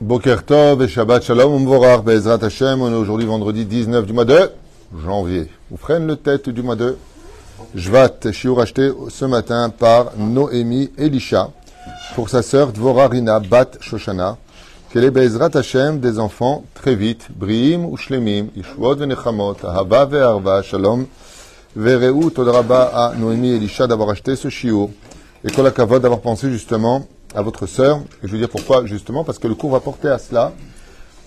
Boker Tov et Shabbat Shalom Umvorach Bezrat Hashem. On est aujourd'hui vendredi 19 du mois de janvier. Vous freinez le tête du mois de Jvat, shiur acheté ce matin par Noémie Elisha pour sa sœur Dvora Rina Bat Shoshana. Qu'elle est Bezrat Hashem des enfants très vite. Briim ou Shlemim, Yishuot venechamot, Ahava ve'arva, Shalom. Vereu Todraba à Noémie Elisha d'avoir acheté ce shiur. Et Kol Kavod d'avoir pensé justement à votre sœur. Et je veux dire pourquoi justement Parce que le cours va porter à cela,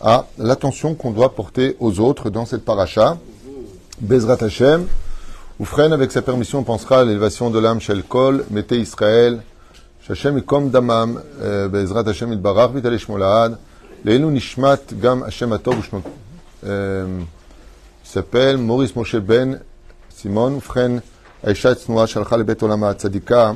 à l'attention qu'on doit porter aux autres dans cette paracha. Bezrat Hashem. Oufren, avec sa permission, on pensera à l'élévation de l'âme Shel Kol, Mettez Israël, Shachem Ikom Damam, euh, Bezrat Hashem Itbarach, Vitale Shmolad, Leinu Nishmat Gam Hashem Atov, euh, il s'appelle Maurice Moshe Ben Simon, Oufren, Aisha Tznoa, Shalcha le Bet Olama Tzadika,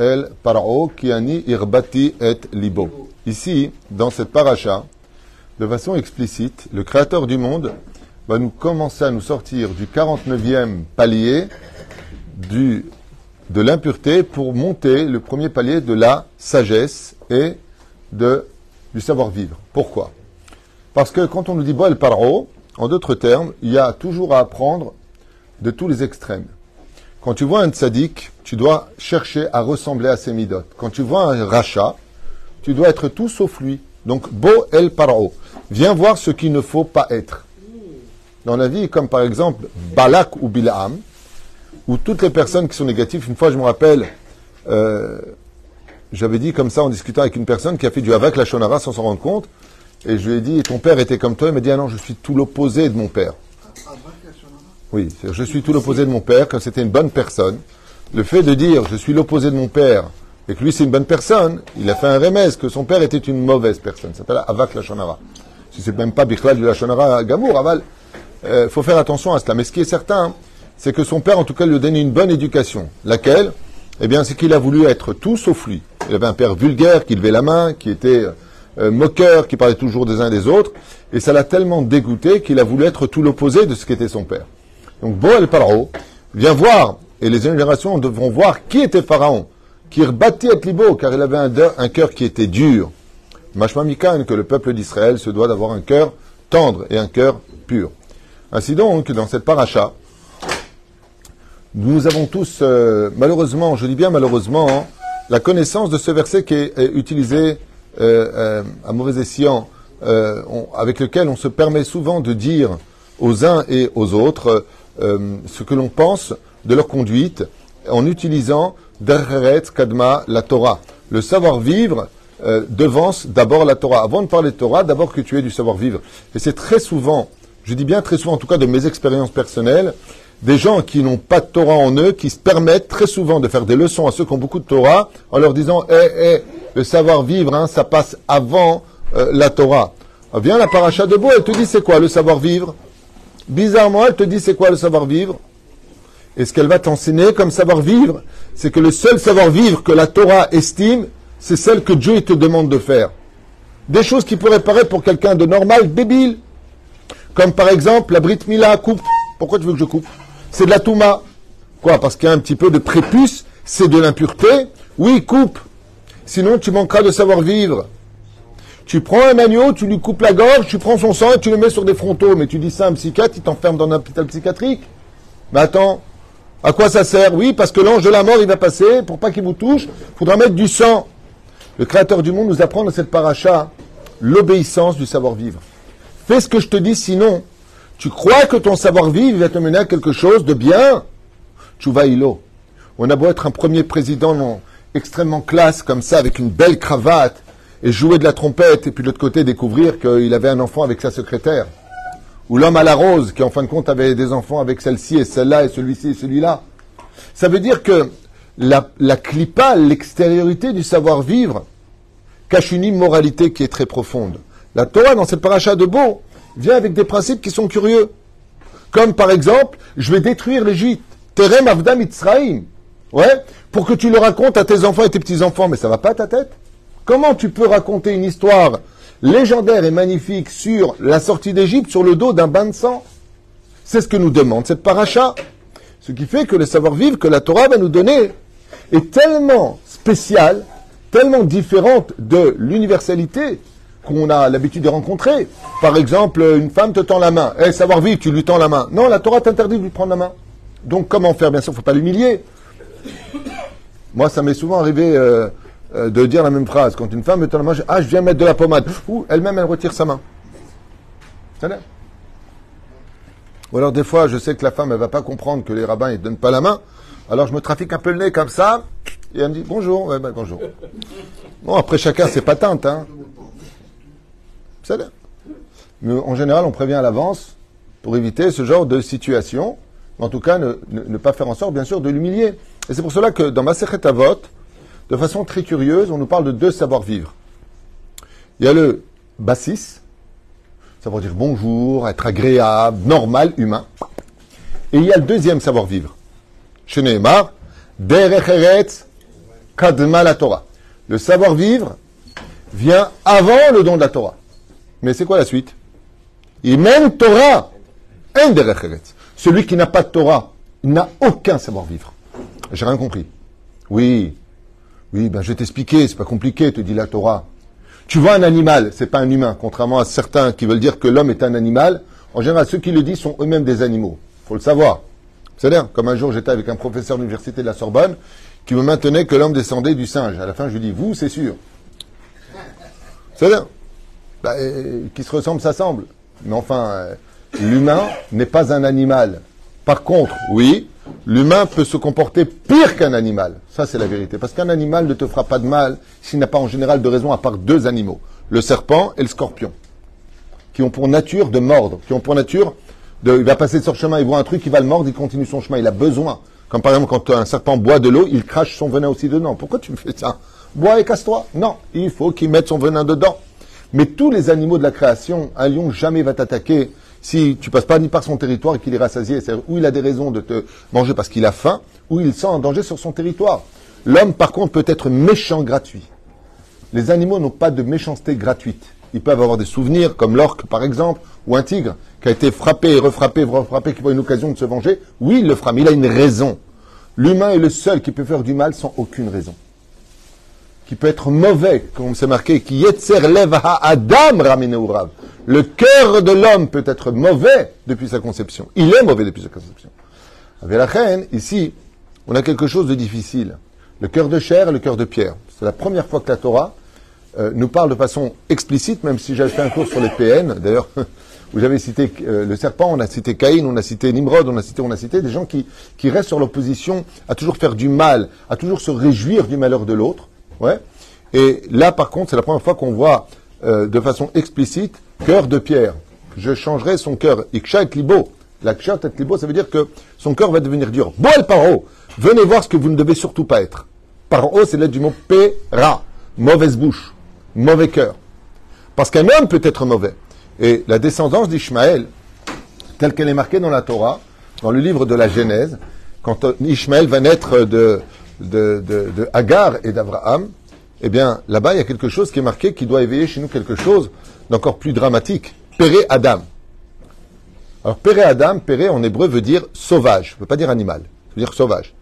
el Paro qui ani irbati et libo. Ici, dans cette paracha, de façon explicite, le Créateur du monde va nous commencer à nous sortir du 49e palier de l'impureté pour monter le premier palier de la sagesse et de, du savoir-vivre. Pourquoi? Parce que quand on nous dit Bo el Paro, en d'autres termes, il y a toujours à apprendre de tous les extrêmes. Quand tu vois un tzaddik, tu dois chercher à ressembler à ses midotes. Quand tu vois un rachat, tu dois être tout sauf lui. Donc, Bo el Paro. Viens voir ce qu'il ne faut pas être. Dans la vie, comme par exemple Balak ou Bilaam, où toutes les personnes qui sont négatives, une fois je me rappelle, euh, j'avais dit comme ça en discutant avec une personne qui a fait du Havak la Shonara sans s'en rendre compte, et je lui ai dit, ton père était comme toi, il m'a dit, ah non, je suis tout l'opposé de mon père. Oui, je suis tout l'opposé de mon père, que c'était une bonne personne. Le fait de dire je suis l'opposé de mon père et que lui c'est une bonne personne, il a fait un remèze que son père était une mauvaise personne. Ça s'appelle Avak Lachonara. Si c'est même pas Bichlal de Lachonara Gamour, Aval, il euh, faut faire attention à cela. Mais ce qui est certain, c'est que son père en tout cas lui a donné une bonne éducation. Laquelle? Eh bien, c'est qu'il a voulu être tout sauf lui. Il avait un père vulgaire qui levait la main, qui était euh, moqueur, qui parlait toujours des uns des autres, et ça l'a tellement dégoûté qu'il a voulu être tout l'opposé de ce qu'était son père. Donc, Bo el Paro vient voir, et les générations devront voir qui était Pharaon, qui rebattit et libo, car il avait un, cœur qui était dur. Mashma Mikan, que le peuple d'Israël se doit d'avoir un cœur tendre et un cœur pur. Ainsi donc, dans cette paracha, nous avons tous, euh, malheureusement, je dis bien malheureusement, la connaissance de ce verset qui est, utilisé euh, euh, à mauvais escient, avec lequel on se permet souvent de dire aux uns et aux autres euh, ce que l'on pense de leur conduite en utilisant Dereret Kadma la Torah. Le savoir-vivre euh, devance d'abord la Torah. Avant de parler de Torah, d'abord que tu aies du savoir-vivre. Et c'est très souvent, je dis bien très souvent, en tout cas de mes expériences personnelles, des gens qui n'ont pas de Torah en eux, qui se permettent très souvent de faire des leçons à ceux qui ont beaucoup de Torah, en leur disant, eh, eh, le savoir-vivre, hein, ça passe avant euh, la Torah. Alors, viens la paracha de Beau, elle te dit c'est quoi le savoir-vivre? Bizarrement, elle te dit c'est quoi le savoir-vivre? Et ce qu'elle va t'enseigner comme savoir-vivre, c'est que le seul savoir-vivre que la Torah estime, c'est celle que Dieu te demande de faire. Des choses qui pourraient paraître pour quelqu'un de normal, débile. Comme par exemple la Brit Mila coupe. Pourquoi tu veux que je coupe? C'est de la Touma. Quoi Parce qu'il y a un petit peu de prépuce, c'est de l'impureté? Oui, coupe. Sinon, tu manqueras de savoir-vivre. Tu prends un agneau, tu lui coupes la gorge, tu prends son sang et tu le mets sur des frontaux. Mais tu dis ça à un psychiatre, il t'enferme dans un hôpital psychiatrique. Mais attends, à quoi ça sert? Oui, parce que l'ange de la mort, il va passer, pour pas qu'il vous touche, il faudra mettre du sang. Le Créateur du monde nous apprend dans cette paracha l'obéissance du savoir-vivre. Fais ce que je te dis, sinon, tu crois que ton savoir-vivre va te mener à quelque chose de bien Tu vas îlot. On a beau être un premier président extrêmement classe, comme ça, avec une belle cravate, et jouer de la trompette, et puis de l'autre côté découvrir qu'il avait un enfant avec sa secrétaire. Ou l'homme à la rose, qui en fin de compte avait des enfants avec celle-ci et celle-là, et celui-ci et celui-là. Ça veut dire que la, la clipa, l'extériorité du savoir-vivre, cache une immoralité qui est très profonde. La Torah, dans cette paracha de Beau, vient avec des principes qui sont curieux. Comme par exemple, je vais détruire l'Égypte. Terem Avda Mitzraim. Ouais, pour que tu le racontes à tes enfants et tes petits-enfants, mais ça va pas à ta tête Comment tu peux raconter une histoire légendaire et magnifique sur la sortie d'Égypte sur le dos d'un bain de sang? C'est ce que nous demande cette paracha. Ce qui fait que le savoir-vivre que la Torah va nous donner est tellement spécial, tellement différente de l'universalité qu'on a l'habitude de rencontrer. Par exemple, une femme te tend la main. Eh, savoir-vivre, tu lui tends la main. Non, la Torah t'interdit de lui prendre la main. Donc comment faire? Bien sûr, il ne faut pas l'humilier. Moi, ça m'est souvent arrivé euh, euh, de dire la même phrase. Quand une femme la main, je, ah, je viens mettre de la pommade. Ou elle-même, elle retire sa main. Ou alors, des fois, je sais que la femme, elle va pas comprendre que les rabbins, ils ne donnent pas la main. Alors, je me trafique un peu le nez comme ça. Et elle me dit, bonjour. Ben, bonjour. Bon, après, chacun ses patentes. Hein. Mais en général, on prévient à l'avance pour éviter ce genre de situation. En tout cas, ne, pas faire en sorte, bien sûr, de l'humilier. Et c'est pour cela que dans Masechet Avot, de façon très curieuse, on nous parle de deux savoir-vivre. Il y a le bassis, savoir dire bonjour, être agréable, normal, humain. Et il y a le deuxième savoir-vivre. Chez Nehemar, Derech Kadma la Torah. Le savoir-vivre vient avant le don de la Torah. Mais c'est quoi la suite? Imen Torah. Celui qui n'a pas de Torah, n'a aucun savoir-vivre. J'ai rien compris. Oui, oui, ben je vais t'expliquer, c'est pas compliqué, te dit la Torah. Tu vois un animal, c'est pas un humain, contrairement à certains qui veulent dire que l'homme est un animal. En général, ceux qui le disent sont eux-mêmes des animaux. Faut le savoir. C'est-à-dire, comme un jour j'étais avec un professeur de l'université de la Sorbonne qui me maintenait que l'homme descendait du singe. À la fin, je lui dis, vous, c'est sûr. C'est-à-dire, bah, euh, qui se ressemble, s'assemble. Mais enfin, euh, l'humain n'est pas un animal. Par contre, oui, l'humain peut se comporter pire qu'un animal. Ça, c'est la vérité. Parce qu'un animal ne te fera pas de mal s'il n'a pas en général de raison à part deux animaux. Le serpent et le scorpion. Qui ont pour nature de mordre. Qui ont pour nature il va passer sur chemin, il voit un truc, il va le mordre, il continue son chemin. Il a besoin. Comme par exemple, quand un serpent boit de l'eau, il crache son venin aussi dedans. Pourquoi tu me fais ça? Bois et casse-toi. Non. Il faut qu'il mette son venin dedans. Mais tous les animaux de la création, un lion jamais va t'attaquer si tu passes pas ni par son territoire et qu'il est rassasié, c'est-à-dire où il a des raisons de te manger parce qu'il a faim, ou il sent un danger sur son territoire. L'homme, par contre, peut être méchant gratuit. Les animaux n'ont pas de méchanceté gratuite. Ils peuvent avoir des souvenirs, comme l'orque, par exemple, ou un tigre, qui a été frappé et refrappé, refrappé, qui voit une occasion de se venger. Oui, il le fera, mais il a une raison. L'humain est le seul qui peut faire du mal sans aucune raison qui peut être mauvais, comme c'est marqué, qui yetzer lev adam rav. Le cœur de l'homme peut être mauvais depuis sa conception. Il est mauvais depuis sa conception. Avec la reine, ici, on a quelque chose de difficile. Le cœur de chair et le cœur de pierre. C'est la première fois que la Torah euh, nous parle de façon explicite, même si j'avais fait un cours sur les PN, d'ailleurs, vous avez cité euh, le serpent, on a cité Caïn, on a cité Nimrod, on a cité, on a cité des gens qui restent sur l'opposition à toujours faire du mal, à toujours se réjouir du malheur de l'autre. Et là, par contre, c'est la première fois qu'on voit euh, de façon explicite cœur de pierre. Je changerai son cœur. Iksha et libo. La et libo, ça veut dire que son cœur va devenir dur. Boel paro. Venez voir ce que vous ne devez surtout pas être. Paro, c'est l'aide du mot pera. Mauvaise bouche. Mauvais cœur. Parce qu'un homme peut être mauvais. Et la descendance d'Ishmaël, telle qu'elle est marquée dans la Torah, dans le livre de la Genèse, quand Ishmaël va naître de, de, de, Hagar et d'Abraham, eh bien, là-bas, il y a quelque chose qui est marqué qui doit éveiller chez nous quelque chose d'encore plus dramatique. Péré Adam. Alors, Péré Adam, Péré en hébreu veut dire sauvage, ne veut pas dire animal, veut dire sauvage.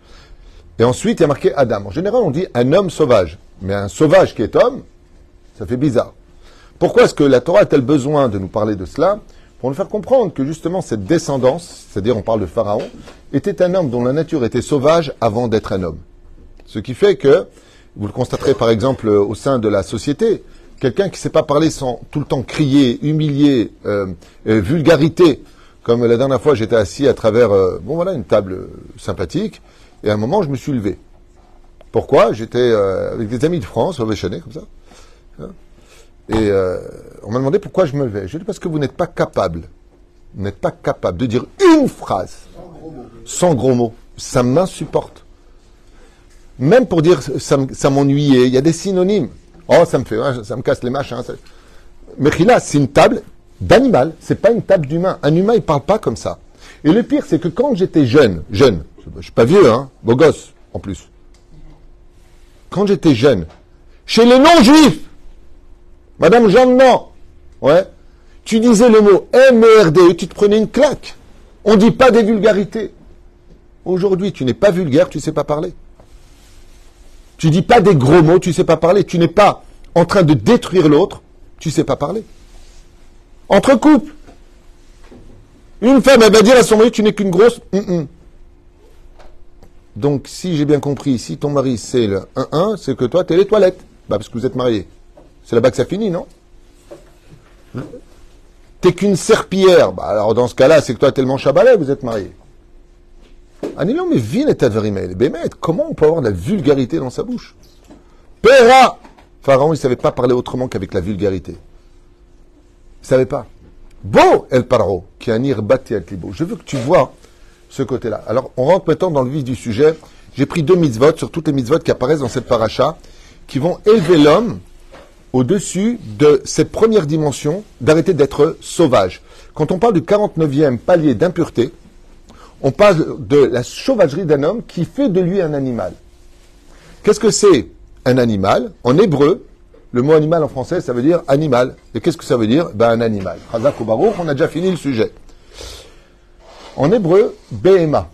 Et ensuite, il y a marqué Adam. En général, on dit un homme sauvage. Mais un sauvage qui est homme, ça fait bizarre. Pourquoi est-ce que la Torah a-t-elle besoin de nous parler de cela Pour nous faire comprendre que justement cette descendance, c'est-à-dire on parle de Pharaon, était un homme dont la nature était sauvage avant d'être un homme. Ce qui fait que, vous le constaterez par exemple au sein de la société, quelqu'un qui ne sait pas parler sans tout le temps crier, humilier, euh, euh, vulgarité, comme la dernière fois j'étais assis à travers, euh, bon voilà, une table sympathique, et à un moment je me suis levé. Pourquoi? J'étais avec des amis de France, au comme ça. Hein. Et on m'a demandé pourquoi je me levais. J'ai dit parce que vous n'êtes pas capable, vous n'êtes pas capable de dire une phrase sans gros mots. Ça m'insupporte. Même pour dire ça, m'ennuyait, il y a des synonymes. Oh, ça me fait, casse les machins. Mechila, c'est une table, d'animal. C'est pas une table d'humain. Un humain, il parle pas comme ça. Et le pire, c'est que quand j'étais jeune, jeune, je suis pas vieux, hein, beau gosse, en plus. Quand j'étais jeune, chez les non-juifs, Madame Jeanne, non, ouais, tu disais le mot MRD, tu te prenais une claque. On dit pas des vulgarités. Aujourd'hui, tu n'es pas vulgaire, tu sais pas parler. Tu dis pas des gros mots, tu sais pas parler. Tu n'es pas en train de détruire l'autre, tu sais pas parler. Entre couples, une femme, elle va dire à son mari, tu n'es qu'une grosse. Donc, si j'ai bien compris, si ton mari c'est le 1-1, c'est que toi, tu es les toilettes. Bah, parce que vous êtes mariés. C'est là-bas que ça finit, non? T'es qu'une serpillière. Bah, alors, dans ce cas-là, c'est que toi, tellement chabalais, vous êtes mariés. Anilon, mais vine et Bémet, comment on peut avoir de la vulgarité dans sa bouche? Péra Pharaon, il ne savait pas parler autrement qu'avec la vulgarité. Il ne savait pas. Beau El Paro, qui a nir al Libo. Je veux que tu vois ce côté-là. Alors, on rentre maintenant dans le vif du sujet. J'ai pris deux mitzvot sur toutes les mitzvot qui apparaissent dans cette paracha, qui vont élever l'homme au-dessus de cette première dimension d'arrêter d'être sauvage. Quand on parle du 49e palier d'impureté, on parle de la sauvagerie d'un homme qui fait de lui un animal. Qu'est-ce que c'est un animal? En hébreu, le mot animal en français, ça veut dire animal. Et qu'est-ce que ça veut dire? Ben un animal. Baruch, on a déjà fini le sujet. En hébreu, Behema.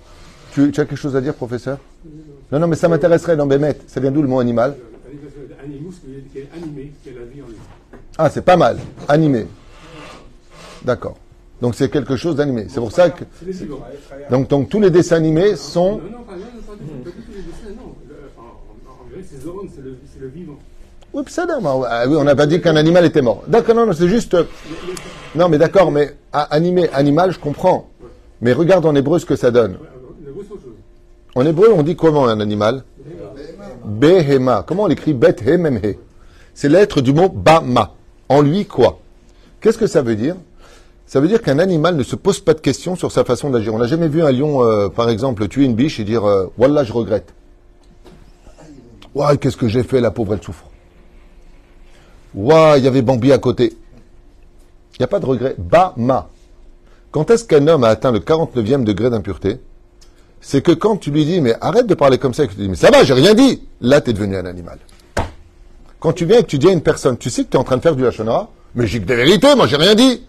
Tu, as quelque chose à dire, professeur? Non, non, mais ça m'intéresserait dans Bémet. Ça vient d'où le mot animal? Ah, c'est pas mal. Animé. D'accord. Donc c'est quelque chose d'animé. C'est pour ça que. Donc, donc tous les dessins animés sont. Non, non, pas, tous les dessins, non. En c'est le vivant. Oui, ça, ah oui, on n'a pas dit qu'un animal était mort. D'accord, non, non, c'est juste. Non, mais d'accord, mais animé, animal, je comprends. Mais regarde en hébreu ce que ça donne. En hébreu, on dit comment un animal? Behema. Comment on écrit Bet He C'est l'être du mot Bama. En lui, quoi? Qu'est-ce que ça veut dire? Ça veut dire qu'un animal ne se pose pas de questions sur sa façon d'agir. On n'a jamais vu un lion, euh, par exemple, tuer une biche et dire euh, Wallah, je regrette. Ouais, qu'est-ce que j'ai fait, la pauvre, elle souffre. Ouah, il y avait Bambi à côté. Il n'y a pas de regret. Bama. Quand est-ce qu'un homme a atteint le 49e degré d'impureté? C'est que quand tu lui dis, mais arrête de parler comme ça, et que tu dis, mais ça va, j'ai rien dit. Là, tu es devenu un animal. Quand tu viens et que tu dis à une personne, tu sais que tu es en train de faire du hachonara, mais j'ai que des vérités, moi j'ai rien dit.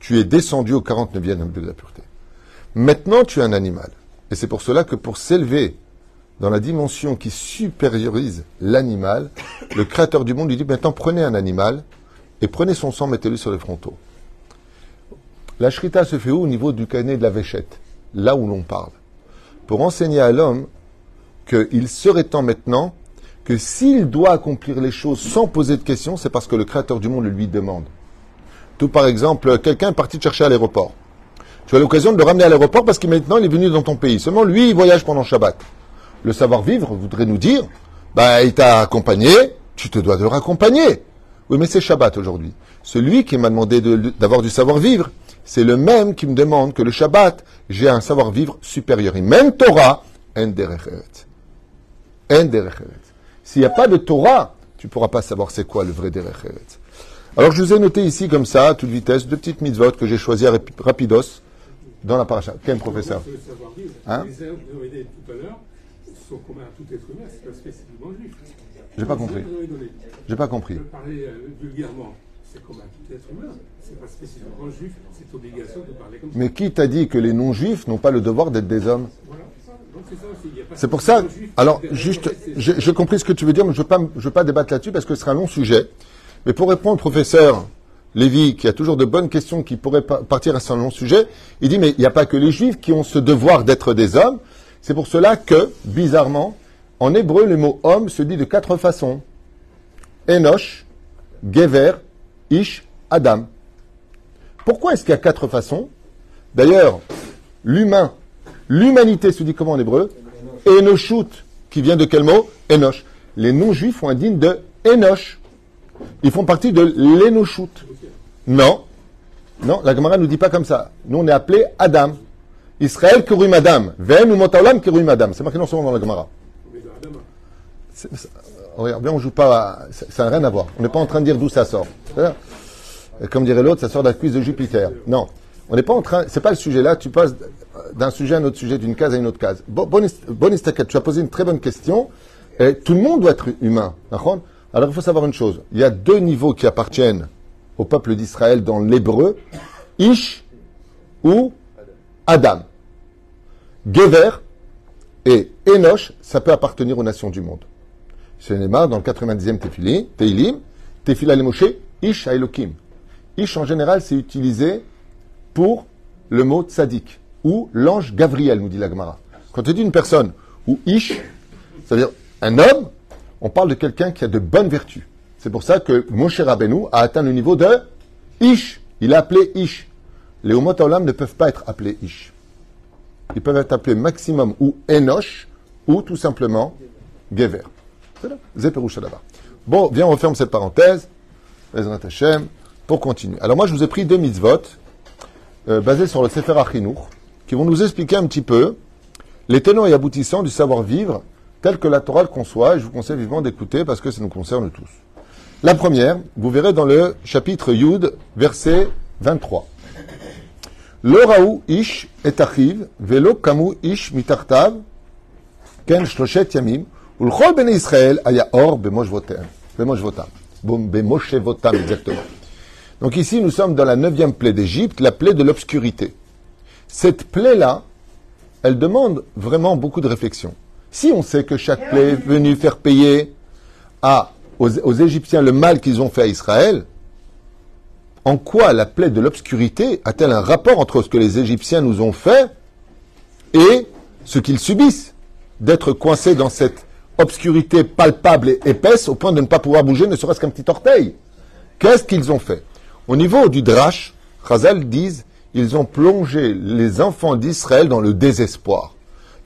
Tu es descendu au 49e degré de la pureté. Maintenant, tu es un animal. Et c'est pour cela que pour s'élever dans la dimension qui supériorise l'animal, le créateur du monde lui dit maintenant prenez un animal et prenez son sang, mettez-le sur les frontaux. La shrita se fait où? Au niveau du canet de la véchette, là où l'on parle. Pour enseigner à l'homme qu'il serait temps maintenant que s'il doit accomplir les choses sans poser de questions, c'est parce que le créateur du monde le lui demande. Tout par exemple, quelqu'un est parti chercher à l'aéroport. Tu as l'occasion de le ramener à l'aéroport parce qu'il maintenant il est venu dans ton pays. Seulement lui, il voyage pendant Shabbat le savoir-vivre voudrait nous dire, bah, il t'a accompagné, tu te dois de le raccompagner. Oui, mais c'est Shabbat aujourd'hui. Celui qui m'a demandé d'avoir du savoir-vivre, c'est le même qui me demande que le Shabbat, j'ai un savoir-vivre supérieur. Même Torah, S'il n'y a pas de Torah, tu ne pourras pas savoir c'est quoi le vrai derecheret. Alors je vous ai noté ici comme ça, à toute vitesse, deux petites mitzvot que j'ai choisies rapidos dans la paracha. Quel professeur hein sont communs à tout être humain, c'est pas spécifiquement juif. J'ai pas compris. J'ai pas compris. Parler euh, vulgairement, c'est commun à tout être humain. C'est pas spécifiquement juif, c'est obligation de parler comme ça. Mais qui t'a dit que les non-juifs n'ont pas le devoir d'être des hommes? Voilà. C'est pour ça. Alors, juste, j'ai compris ce que tu veux dire, mais je ne veux, veux, pas débattre là-dessus parce que ce sera un long sujet. Mais pour répondre au professeur Lévy, qui a toujours de bonnes questions qui pourraient partir à ce long sujet, il dit mais il n'y a pas que les juifs qui ont ce devoir d'être des hommes. C'est pour cela que, bizarrement, en hébreu, le mot homme se dit de quatre façons. Enosh, Gever, Ish, Adam. Pourquoi est-ce qu'il y a quatre façons? D'ailleurs, l'humain, l'humanité se dit comment en hébreu? Enoshut, qui vient de quel mot? Enosh. Les non-juifs font un digne de Enosh. Ils font partie de l'Enoshut. Non. Non, la Gemara ne nous dit pas comme ça. Nous, on est appelé Adam. Israël Kiruim Adam. Ven ou Kiruim Adam. C'est marqué non seulement dans la Gemara. Regarde, bien, on joue pas. Ça n'a rien à voir. On n'est pas en train de dire d'où ça sort. Comme dirait l'autre, ça sort de la cuisse de Jupiter. Non. On n'est pas en train, c'est pas le sujet là, tu passes d'un sujet à un autre sujet, d'une case à une autre case. Bon, istaquette, tu as posé une très bonne question. Tout le monde doit être humain. Alors il faut savoir une chose. Il y a deux niveaux qui appartiennent au peuple d'Israël dans l'hébreu. Ish ou Adam. Gever et Enoch, ça peut appartenir aux nations du monde. C'est dans le 90e Tefili, Teilim, Tefila le Moshe, Ish Elohim. Ish en général, c'est utilisé pour le mot tzaddik ou l'ange Gabriel, nous dit la Gemara. Quand tu dis une personne ou Ish, c'est-à-dire un homme, on parle de quelqu'un qui a de bonnes vertus. C'est pour ça que Moshe Rabbeinu a atteint le niveau de Ish. Il a appelé Ish. Les Homot ne peuvent pas être appelés Ish. Ils peuvent être appelés maximum ou Enoch ou tout simplement Gever. C'est là. Bon, viens, on referme cette parenthèse. Pour continuer. Alors moi, je vous ai pris deux mitzvot euh, basés sur le Sefer Achinour qui vont nous expliquer un petit peu les tenants et aboutissants du savoir-vivre tel que la Torah le conçoit. Et je vous conseille vivement d'écouter parce que ça nous concerne tous. La première, vous verrez dans le chapitre Yud, verset 23. Le raou ish et achiv, velo kamu ish mitartav, ken shloshet yamim, ulchol ben Israël aya or. Bemoshvotam. Bemoshevotam, exactement. Donc ici, nous sommes dans la neuvième plaie d'Égypte, la plaie de l'obscurité. Cette plaie-là, elle demande vraiment beaucoup de réflexion. Si on sait que chaque plaie est venue faire payer aux, Égyptiens le mal qu'ils ont fait à Israël, en quoi la plaie de l'obscurité a-t-elle un rapport entre ce que les Égyptiens nous ont fait et ce qu'ils subissent D'être coincés dans cette obscurité palpable et épaisse au point de ne pas pouvoir bouger ne serait-ce qu'un petit orteil? Qu'est-ce qu'ils ont fait? Au niveau du Drash, Chazal disent, ils ont plongé les enfants d'Israël dans le désespoir.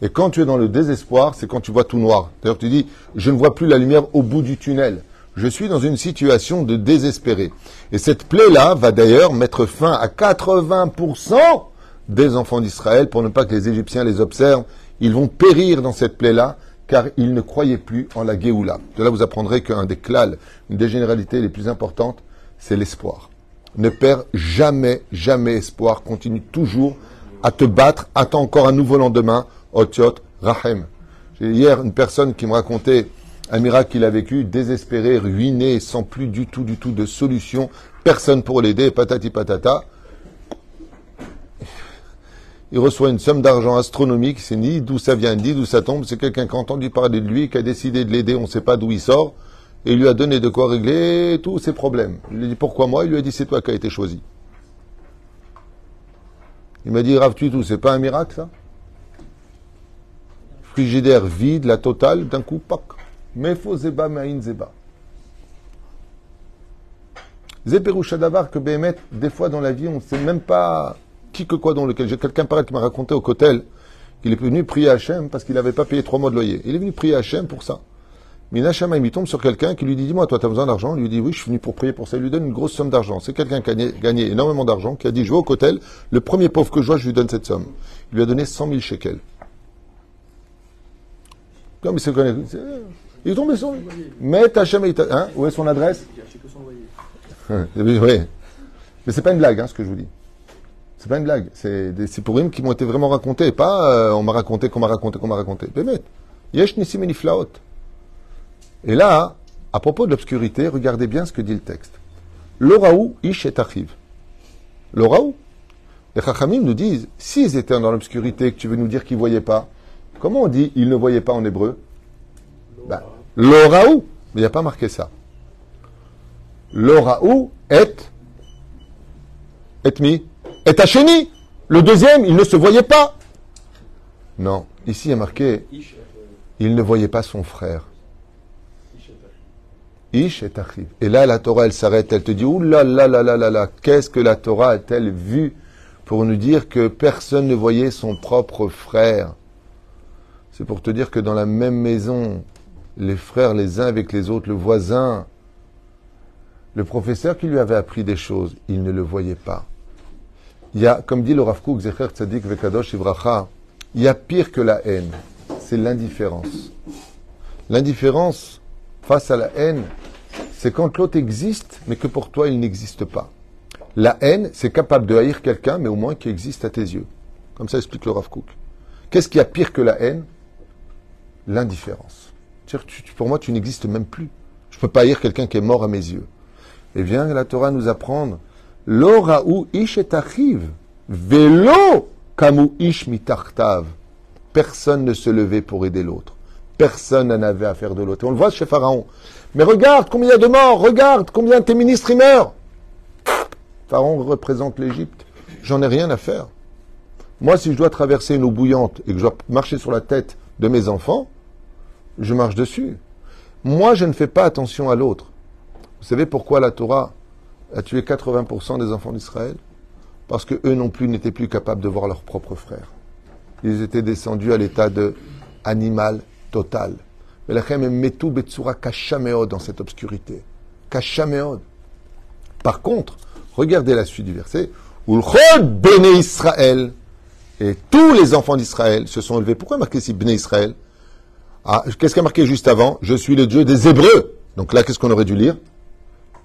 Et quand tu es dans le désespoir, c'est quand tu vois tout noir. D'ailleurs, tu dis, je ne vois plus la lumière au bout du tunnel. Je suis dans une situation de désespéré. Et cette plaie-là va d'ailleurs mettre fin à 80% des enfants d'Israël pour ne pas que les Égyptiens les observent. Ils vont périr dans cette plaie-là car ils ne croyaient plus en la Géoula. De là, vous apprendrez qu'un des clals, une des généralités les plus importantes, c'est l'espoir. Ne perds jamais, jamais espoir. Continue toujours à te battre. Attends encore un nouveau lendemain. Otiot, Rahem. J'ai hier une personne qui me racontait un miracle qu'il a vécu, désespéré, ruiné, sans plus du tout, du tout de solution, personne pour l'aider, patati patata. Il reçoit une somme d'argent astronomique, c'est ni d'où ça vient, ni d'où ça tombe, c'est quelqu'un qui a entendu parler de lui, qui a décidé de l'aider, on ne sait pas d'où il sort, et il lui a donné de quoi régler tous ses problèmes. Il lui a dit pourquoi moi, il lui a dit c'est toi qui as été choisi. Il m'a dit Rav tout, c'est pas un miracle ça? Frigidaire vide, la totale, d'un coup, pac. Mefo zeba ma'in zeba. Zéperouchadavar que Béhémet, des fois dans la vie, on ne sait même pas qui que quoi dans lequel. J'ai quelqu'un pareil qui m'a raconté au Kotel qu'il est venu prier Hachem parce qu'il n'avait pas payé trois mois de loyer. Il est venu prier Hachem pour ça. Mais Hachem, il tombe sur quelqu'un qui lui dit Dis-moi, toi, tu as besoin d'argent? Il lui dit Oui, je suis venu pour prier pour ça. Il lui donne une grosse somme d'argent. C'est quelqu'un qui a gagné, énormément d'argent, qui a dit Je vais au Kotel, le premier pauvre que je vois, je lui donne cette somme. Il lui a donné 100 000 shekels. Comme il se connaît. Il est tombé sur lui. Mais hein Où est son adresse? Oui. Mais c'est pas une blague, hein, ce que je vous dis. C'est pas une blague. C'est des sipurim qui m'ont été vraiment racontés. Pas euh, on m'a raconté, qu'on m'a raconté, qu'on m'a raconté. Yesh nisim. Et là, à propos de l'obscurité, regardez bien ce que dit le texte. L'oraou ish et achiv. L'oraou. Les chachamim nous disent, s'ils étaient dans l'obscurité, que tu veux nous dire qu'ils ne voyaient pas, comment on dit ils ne voyaient pas en hébreu? Ben, L'oraou. Mais il n'y a pas marqué ça. L'oraou est et mi est Hachéni. Le deuxième, il ne se voyait pas. Non, ici il y a marqué il ne voyait pas son frère. Ish et Achiv. Et là, la Torah, elle s'arrête, elle te dit, ouh là là là là là, qu'est-ce que la Torah a-t-elle vu pour nous dire que personne ne voyait son propre frère? C'est pour te dire que dans la même maison, les frères les uns avec les autres, le voisin, le professeur qui lui avait appris des choses, il ne le voyait pas. Il y a, comme dit le Rav Zecher Tzadik Vekadosh Ivracha, il y a pire que la haine, c'est l'indifférence. L'indifférence face à la haine, c'est quand l'autre existe, mais que pour toi il n'existe pas. La haine, c'est capable de haïr quelqu'un, mais au moins qui existe à tes yeux. Comme ça explique le Rav. Qu'est-ce qui a pire que la haine? L'indifférence. Pour moi, tu n'existes même plus. Je ne peux pas haïr quelqu'un qui est mort à mes yeux. Eh bien, la Torah nous apprendre Lo ra'u ish et achiv, velo kamu ish mitartav. Personne ne se levait pour aider l'autre. Personne n'en avait à faire de l'autre. On le voit chez Pharaon. Mais regarde combien il y a de morts, regarde combien de tes ministres y meurent. Pharaon représente l'Égypte. J'en ai rien à faire. Moi, si je dois traverser une eau bouillante et que je dois marcher sur la tête de mes enfants, je marche dessus. Moi, je ne fais pas attention à l'autre. Vous savez pourquoi la Torah a tué 80% des enfants d'Israël? Parce que eux non plus n'étaient plus capables de voir leurs propres frères. Ils étaient descendus à l'état de animal total. Mais la metu betsura kashameod dans cette obscurité. Kashameod. Par contre, regardez la suite du verset. Ulchod bene Israël. Et tous les enfants d'Israël se sont élevés. Pourquoi marqué ici bene Israël? Ah, Qu'est-ce qui a marqué juste avant Je suis le Dieu des Hébreux. Donc là, qu'est-ce qu'on aurait dû lire?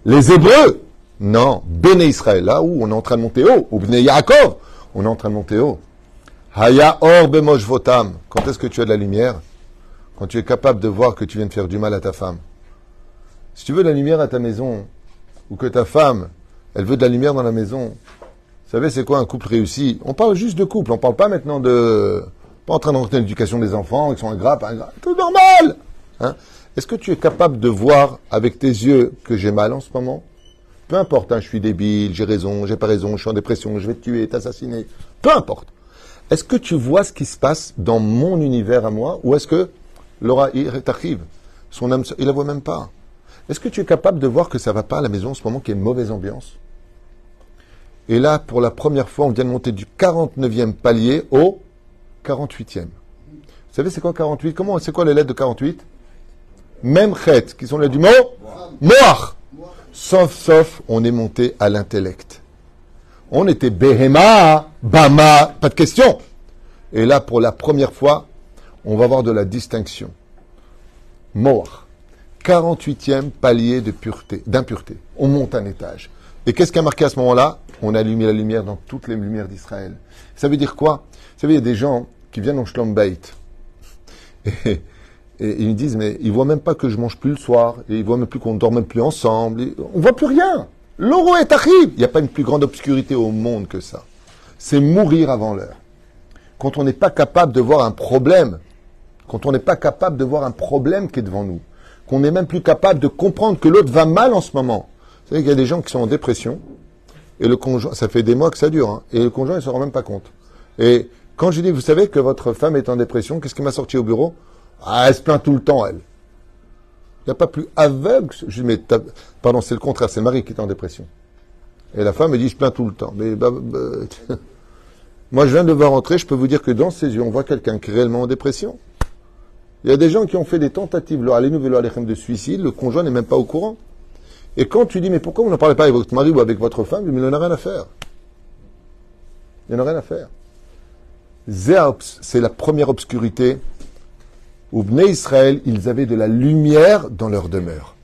Les Hébreux Non, Béné Israël, là où on est en train de monter haut, ou Béné Yaakov, on est en train de monter haut. Haya or votam. Quand est-ce que tu as de la lumière? Quand tu es capable de voir que tu viens de faire du mal à ta femme. Si tu veux de la lumière à ta maison, ou que ta femme, elle veut de la lumière dans la maison, vous savez, c'est quoi un couple réussi? On parle juste de couple, on parle pas maintenant de... Pas en train d'entrer l'éducation des enfants, ils sont ingrats, pas ingrats. Tout normal hein Est-ce que tu es capable de voir avec tes yeux que j'ai mal en ce moment? Peu importe, hein, je suis débile, j'ai raison, j'ai pas raison, je suis en dépression, je vais te tuer, t'assassiner. Peu importe. Est-ce que tu vois ce qui se passe dans mon univers à moi Ou est-ce que Laura t'arrive? Son âme, il la voit même pas. Est-ce que tu es capable de voir que ça va pas à la maison en ce moment, qu'il y a une mauvaise ambiance? Et là, pour la première fois, on vient de monter du 49e palier au 48e. Vous savez, c'est quoi 48 Comment C'est quoi les lettres de 48 Même chet, qui sont les du mot? Moach Sauf, sauf, on est monté à l'intellect. On était Behema, Bama, pas de question. Et là, pour la première fois, on va avoir de la distinction. Moach. 48e palier d'impureté. On monte un étage. Et qu'est-ce qui a marqué à ce moment-là? On a allumé la lumière dans toutes les lumières d'Israël. Ça veut dire quoi? Vous savez, il y a des gens qui viennent au Shlom. Et, ils me disent, mais ils voient même pas que je mange plus le soir. Et ils voient même plus qu'on dort même plus ensemble. On voit plus rien. L'euro est arrive. Il n'y a pas une plus grande obscurité au monde que ça. C'est mourir avant l'heure. Quand on n'est pas capable de voir un problème, quand on n'est pas capable de voir un problème qui est devant nous, qu'on n'est même plus capable de comprendre que l'autre va mal en ce moment. Vous savez qu'il y a des gens qui sont en dépression, et le conjoint, ça fait des mois que ça dure, hein, et le conjoint ne se rend même pas compte. Et quand je dis, vous savez que votre femme est en dépression, qu'est-ce qui m'a sorti au bureau? Ah, elle se plaint tout le temps, elle. Il n'y a pas plus aveugle. Je dis, mais pardon, c'est le contraire, c'est Marie qui est en dépression. Et la femme me dit, je plains tout le temps. Mais bah, bah, moi, je viens de voir rentrer, je peux vous dire que dans ses yeux, on voit quelqu'un qui est réellement en dépression. Il y a des gens qui ont fait des tentatives de suicide, le conjoint n'est même pas au courant. Et quand tu dis, mais pourquoi vous n'en parlez pas avec votre mari ou avec votre femme, il n'en a rien à faire. Il n'en a rien à faire. Zéops, c'est la première obscurité où Bnei Israël, ils avaient de la lumière dans leur demeure.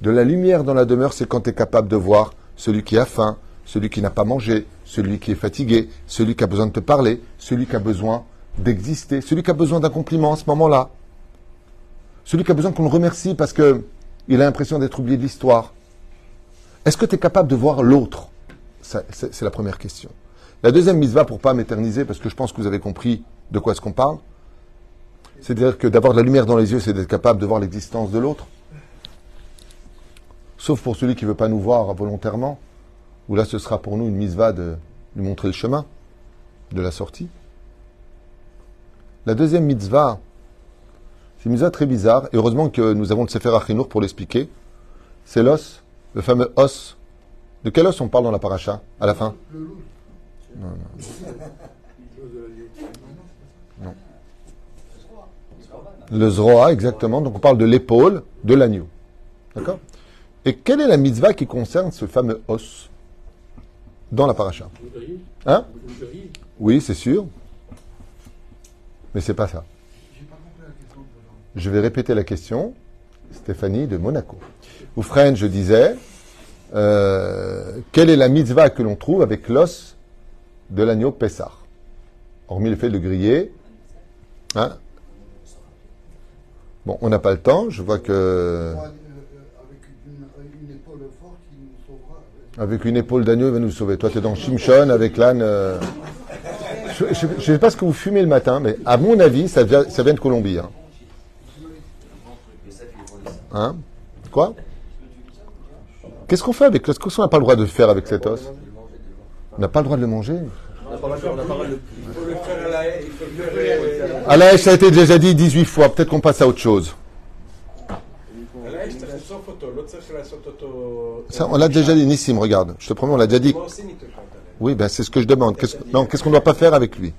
De la lumière dans la demeure, c'est quand tu es capable de voir celui qui a faim, celui qui n'a pas mangé, celui qui est fatigué, celui qui a besoin de te parler, celui qui a besoin d'exister, celui qui a besoin d'un compliment à ce moment-là, celui qui a besoin qu'on le remercie parce que il a l'impression d'être oublié de l'histoire. Est-ce que tu es capable de voir l'autre? C'est la première question. La deuxième mise va pour pas m'éterniser, parce que je pense que vous avez compris de quoi est-ce qu'on parle. C'est-à-dire que d'avoir de la lumière dans les yeux, c'est d'être capable de voir l'existence de l'autre. Sauf pour celui qui ne veut pas nous voir volontairement, où là ce sera pour nous une mise va de lui montrer le chemin de la sortie. La deuxième mitzvah, c'est une mitzvah très bizarre, et heureusement que nous avons le Sefer Achinour pour l'expliquer. C'est l'os, le fameux os. De quel os on parle dans la paracha, à la fin? Non, non. Le zroa, exactement. Donc on parle de l'épaule de l'agneau. D'accord? Et quelle est la mitzvah qui concerne ce fameux os dans la paracha? Hein? Oui, c'est sûr. Mais c'est pas ça. Je vais répéter la question. Stéphanie de Monaco. Oufren, je disais, euh, quelle est la mitzvah que l'on trouve avec l'os de l'agneau Pessah Hormis le fait de le griller. Hein bon, on n'a pas le temps. Je vois que. avec une, épaule d'agneau, il va nous sauver. Toi, tu es dans Shimshon avec l'âne. euh. Je ne sais pas ce que vous fumez le matin, mais à mon avis, ça vient, ça vient de Colombie. Hein, Hein? Quoi? Qu'est-ce qu'on fait avec Qu'est-ce qu'on n'a pas le droit de faire avec cet os? On n'a pas le droit de le manger. À la hache, ça a été déjà dit 18 fois. Peut-être qu'on passe à autre chose. Ça, on l'a déjà dit, Nissim, regarde. Je te promets, on l'a déjà dit. Oui, ben, c'est ce que je demande. Qu'est-ce, non, qu'est-ce qu'on ne doit pas faire avec lui?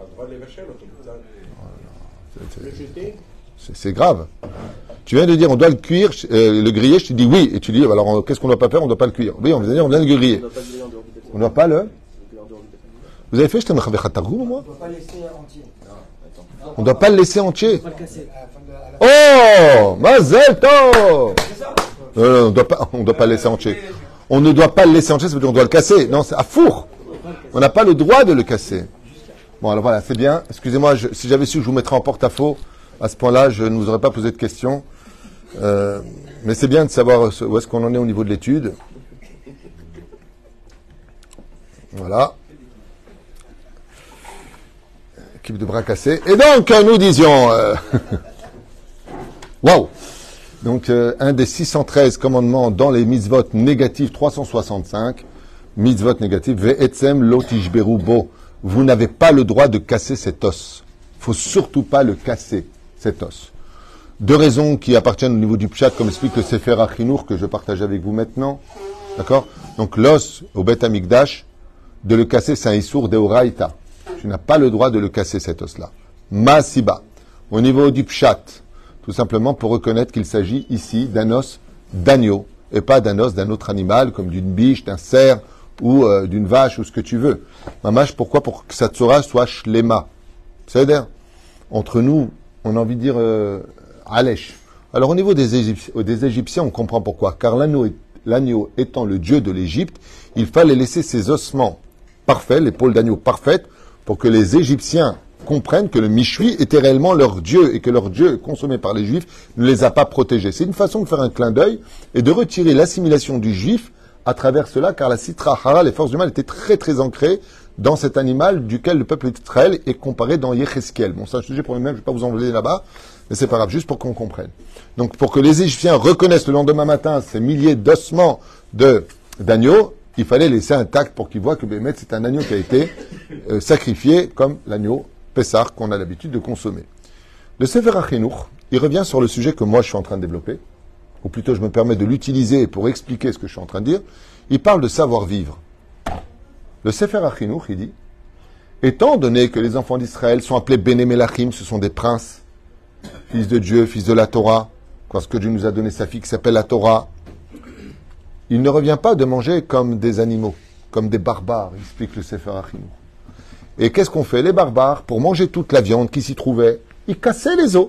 Oh c'est grave. Tu viens de dire on doit le cuire, euh, le griller, je te dis oui. Et tu dis alors qu'est-ce qu'on ne doit pas faire On ne doit pas le cuire. Oui, on vient de dire on vient de le griller. On ne doit pas le. Vous avez fait je t'aime Targum, moi On ne doit pas laisser entier. On ne doit pas le laisser entier. La- Oh Mazel Tov Non, non, on ne doit pas, on doit pas le laisser entier. On ne doit pas le laisser entier, ça veut dire qu'on doit le casser. Non, c'est à four. On n'a pas le droit de le casser. Bon, alors voilà, c'est bien. Excusez-moi, si j'avais su que je vous mettrais en porte-à-faux, à ce point-là, je ne vous aurais pas posé de questions. Euh, mais c'est bien de savoir où est-ce qu'on en est au niveau de l'étude. Voilà. Équipe de bras cassés. Et donc, euh, nous disions... euh, Waouh Donc, euh, un des 613 commandements dans les mitzvot négatifs 365, mitzvot négatifs, ve'etzem lo tishberu bo. Vous n'avez pas le droit de casser cet os. faut surtout pas le casser, cet os. Deux raisons qui appartiennent au niveau du pshat, comme explique le Sefer Achinour que je partage avec vous maintenant. D'accord? Donc, l'os au Bet Amikdash, de le casser, c'est un issour deoraita. Tu n'as pas le droit de le casser, cet os-là. Masiba. Au niveau du pshat, tout simplement pour reconnaître qu'il s'agit ici d'un os d'agneau et pas d'un os d'un autre animal comme d'une biche, d'un cerf ou euh, d'une vache ou ce que tu veux. Mamash, pourquoi? Pour que sa Torah soit shlema. C'est-à-dire, entre nous, on a envie de dire euh, Alech. Alors au niveau des, Égyptiens, des Égyptiens, on comprend pourquoi. Car l'agneau, étant le dieu de l'Égypte, il fallait laisser ses ossements parfaits, l'épaule d'agneau parfaite, pour que les Égyptiens comprennent que le Michui était réellement leur dieu et que leur dieu consommé par les Juifs ne les a pas protégés. C'est une façon de faire un clin d'œil et de retirer l'assimilation du Juif à travers cela, car la citra hara, les forces du mal, étaient très très ancrées dans cet animal duquel le peuple d'Israël est comparé dans Yecheskel. Bon, c'est un sujet pour lui-même, je ne vais pas vous enlever là-bas, mais c'est pas grave, juste pour qu'on comprenne. Donc, pour que les Égyptiens reconnaissent le lendemain matin ces milliers d'ossements de d'agneaux, il fallait laisser intact pour qu'ils voient que Bémet, c'est un agneau qui a été euh, sacrifié comme l'agneau Pessar qu'on a l'habitude de consommer. Le Sefer HaChinuch, il revient sur le sujet que moi je suis en train de développer, ou plutôt je me permets de l'utiliser pour expliquer ce que je suis en train de dire. Il parle de savoir-vivre. Le Sefer HaChinuch, il dit, étant donné que les enfants d'Israël sont appelés Bene Melachim, ce sont des princes, fils de Dieu, fils de la Torah, parce que Dieu nous a donné sa fille qui s'appelle la Torah, il ne revient pas de manger comme des animaux, comme des barbares, explique le Sefer HaChinuch. Et qu'est-ce qu'on fait Les barbares, pour manger toute la viande qui s'y trouvait, ils cassaient les os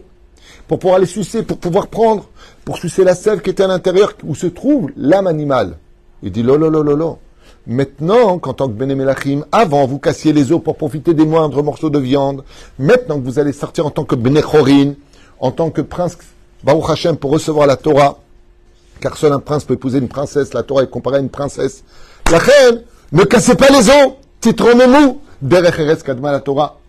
pour pouvoir les sucer, pour pouvoir prendre, pour sucer la sève qui était à l'intérieur, où se trouve l'âme animale. Il dit, lolo, lolo, lolo. Maintenant, qu'en tant que Benemelachim, avant, vous cassiez les os pour profiter des moindres morceaux de viande. Maintenant que vous allez sortir en tant que Benechorin, en tant que prince Baruch Hashem pour recevoir la Torah, car seul un prince peut épouser une princesse, la Torah est comparée à une princesse. La reine, ne cassez pas les os, titronnez-nous, derech kadma la Torah.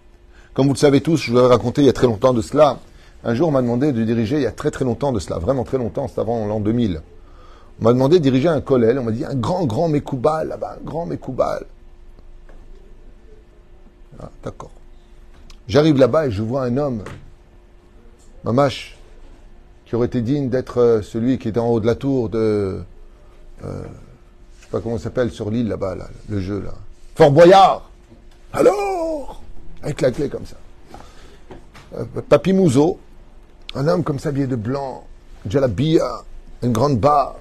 Comme vous le savez tous, je vous l'avais raconté il y a très longtemps de cela. Un jour, on m'a demandé de diriger, il y a très très longtemps de cela, vraiment très longtemps, c'est avant l'an 2000. On m'a demandé de diriger un kollel, on m'a dit un grand, grand Mekoubal là-bas, un grand Mekoubal. Ah, d'accord. J'arrive là-bas et je vois un homme, Mamash, qui aurait été digne d'être euh, celui qui était en haut de la tour de. euh, je sais pas comment ça s'appelle sur l'île là-bas, là, le jeu là. Fort Boyard Alors Avec la clé comme ça. Euh, Papy Mouzo, un homme comme ça habillé de blanc, Jalabia, une grande barre.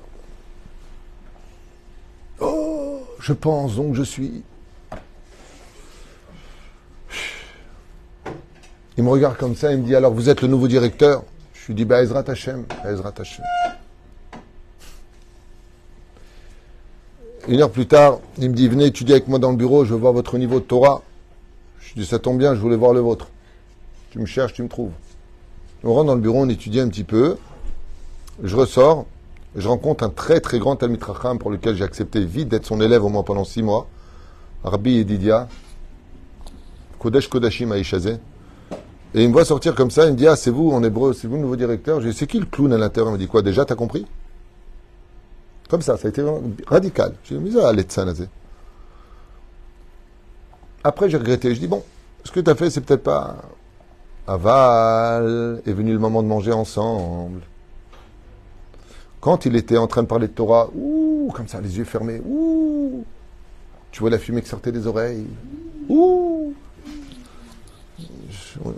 Oh, je pense donc je suis. Il me regarde comme ça, il me dit alors vous êtes le nouveau directeur? Je lui dis bah Ezrat Hashem, Ezrat Hashem. Une heure plus tard, il me dit, venez étudier avec moi dans le bureau, je veux voir votre niveau de Torah. Je dis, ça tombe bien, je voulais voir le vôtre. Tu me cherches, tu me trouves. On rentre dans le bureau, on étudie un petit peu. Je ressors, je rencontre un très très grand Talmid Racham pour lequel j'ai accepté vite d'être son élève au moins pendant six mois. Rabbi Edidia, Kodesh Kodashim Aishazé. Et il me voit sortir comme ça, il me dit Ah, c'est vous en hébreu, c'est vous le nouveau directeur. Je dis C'est qui le clown à l'intérieur? Il me dit Quoi, déjà, t'as compris? Comme ça, ça a été vraiment radical. J'ai dit Mais ça, allez de. Après, j'ai regretté. Je dis Bon, ce que t'as fait, c'est peut-être pas. Aval, est venu le moment de manger ensemble. Quand il était en train de parler de Torah, ouh, comme ça, les yeux fermés, ouh, tu vois la fumée qui sortait des oreilles, ouh. Euh,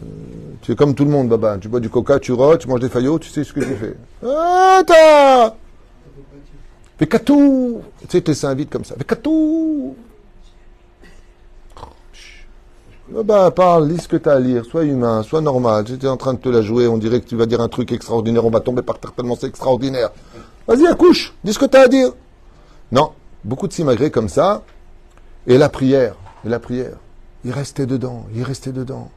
tu es comme tout le monde, Baba. Tu bois du coca, tu rotes, tu manges des faillots, tu sais ce que j'ai fait. Attends Fais catou Tu sais, tes seins vides comme ça. Fais Baba, parle, lis ce que tu as à lire. Sois humain, sois normal. J'étais en train de te la jouer. On dirait que tu vas dire un truc extraordinaire. On va tomber par terre tellement c'est extraordinaire. Vas-y, accouche. Dis ce que tu as à dire. Non. Beaucoup de simagrées comme ça. Et la prière. Et la prière. Il restait dedans. Il restait dedans.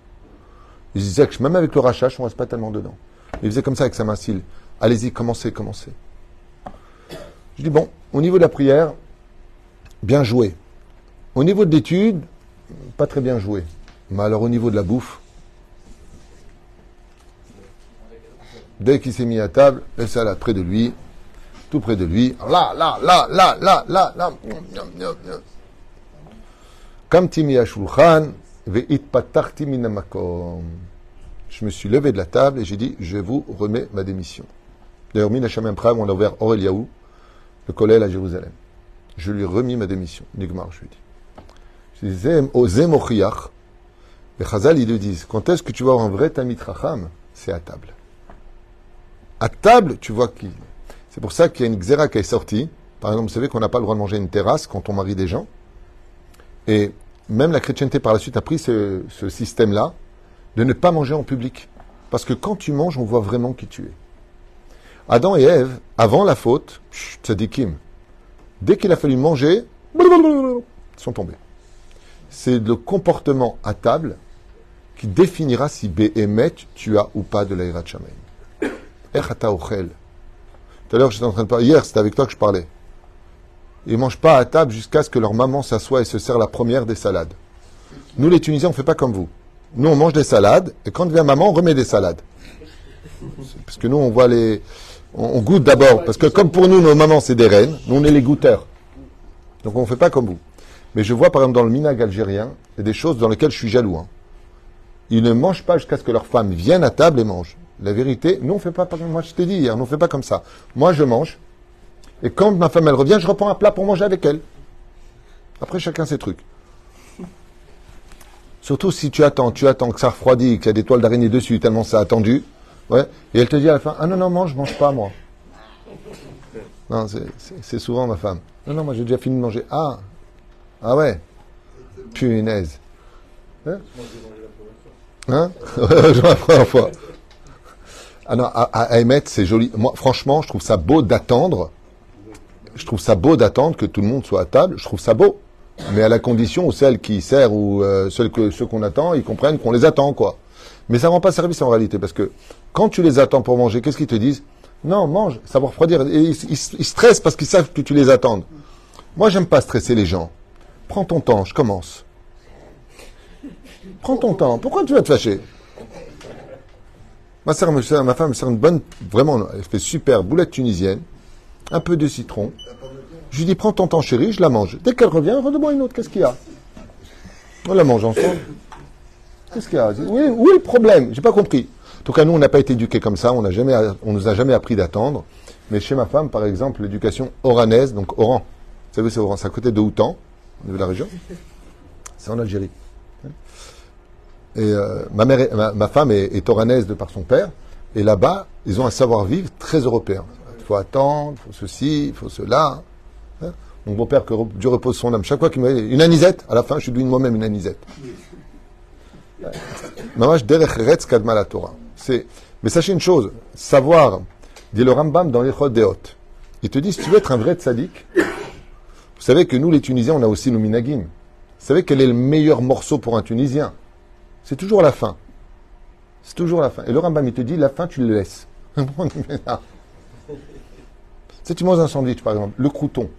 Il disait que même avec le rachage, on reste pas tellement dedans. Il faisait comme ça avec sa main. Allez-y, commencez, commencez. Je dis bon, au niveau de la prière, bien joué. Au niveau de l'étude, pas très bien joué. Mais alors au niveau de la bouffe, dès qu'il s'est mis à table, les salades près de lui, tout près de lui, là, là, là, là, là, là, là. Je me suis levé de la table et j'ai dit, je vous remets ma démission. D'ailleurs, Minachamem Prague, on a ouvert Aureliaou, le collège à Jérusalem. Je lui ai remis ma démission. Nigmar, je lui ai dit. Je Zemochiach, les Chazal, ils le disent, quand est-ce que tu avoir un vrai Tamit Racham C'est à table. À table, tu vois qui. C'est pour ça qu'il y a une xéra qui est sortie. Par exemple, vous savez qu'on n'a pas le droit de manger une terrasse quand on marie des gens. Et même la chrétienté par la suite a pris ce, système-là de ne pas manger en public. Parce que quand tu manges, on voit vraiment qui tu es. Adam et Ève, avant la faute, tzadikim, dès qu'il a fallu manger, ils sont tombés. C'est le comportement à table qui définira si Béhémet tu as ou pas de l'aïrat Shamaim. Echata ochel. Tout à l'heure, j'étais en train de parler. Hier, c'était avec toi que je parlais. Ils mangent pas à table jusqu'à ce que leur maman s'assoie et se sert la première des salades. Nous, les Tunisiens, on ne fait pas comme vous. Nous, on mange des salades, et quand vient maman, on remet des salades. Parce que nous, on voit les. On, goûte d'abord. Parce que comme pour nous, nos mamans, c'est des reines, nous, on est les goûteurs. Donc, on fait pas comme vous. Mais je vois, par exemple, dans le minag algérien, des choses dans lesquelles je suis jaloux. hein. Ils ne mangent pas jusqu'à ce que leur femme vienne à table et mange. La vérité, nous, on fait pas. Moi, je t'ai dit hier, on fait pas comme ça. Moi, je mange. Et quand ma femme, elle revient, je reprends un plat pour manger avec elle. Après, chacun ses trucs. Surtout si tu attends, tu attends que ça refroidit, qu'il y a des toiles d'araignée dessus, tellement ça a attendu. Ouais. Et elle te dit à la fin, ah non, non, mange, mange pas, moi. Non, c'est souvent ma femme. Non, non, moi j'ai déjà fini de manger. Ah, ah ouais. Punaise. Hein Hein la première fois. Ah non, à, à, c'est joli. Moi, franchement, je trouve ça beau d'attendre. Je trouve ça beau d'attendre que tout le monde soit à table. Je trouve ça beau. Mais à la condition où celles qui servent ou euh, ceux que- ceux qu'on attend, ils comprennent qu'on les attend, quoi. Mais ça rend pas service en réalité, parce que quand tu les attends pour manger, qu'est-ce qu'ils te disent? Non, mange, ça va refroidir. Et ils, ils- ils stressent parce qu'ils savent que tu les attends. Moi, j'aime pas stresser les gens. Prends ton temps, je commence. Prends ton temps. Pourquoi tu vas te fâcher Ma, sert- ma femme me sert une bonne, vraiment, elle fait super boulette tunisienne, un peu de citron. Je lui dis, prends ton temps, chérie, je la mange. Dès qu'elle revient, redonne-moi une autre. Qu'est-ce qu'il y a On la mange ensemble. Qu'est-ce qu'il y a Oui, où est le problème J'ai pas compris. En tout cas, nous, on n'a pas été éduqués comme ça. On n'a jamais, on nous a jamais appris d'attendre. Mais chez ma femme, par exemple, l'éducation oranaise, donc Oran. Vous savez, c'est Oran, c'est à côté de Houtan, au niveau de la région. C'est en Algérie. Et euh, ma, mère ma, ma femme est, est oranaise de par son père. Et là-bas, ils ont un savoir-vivre très européen. Il faut attendre, il faut ceci, il faut cela. Hein Mon beau-père, que Dieu repose son âme, chaque fois qu'il me dit une anisette, à la fin, je lui moi-même une anisette. La Torah. Mais sachez une chose, savoir, dit le Rambam dans les Deot. Il te dit, si tu veux être un vrai tzaddik, faut savez que nous, les Tunisiens, on a aussi nos minagim. Vous savez quel est le meilleur morceau pour un Tunisien? C'est toujours la fin. C'est toujours la fin. Et le Rambam, il te dit, la fin, tu le laisses. Si tu manges un sandwich, par exemple, le crouton,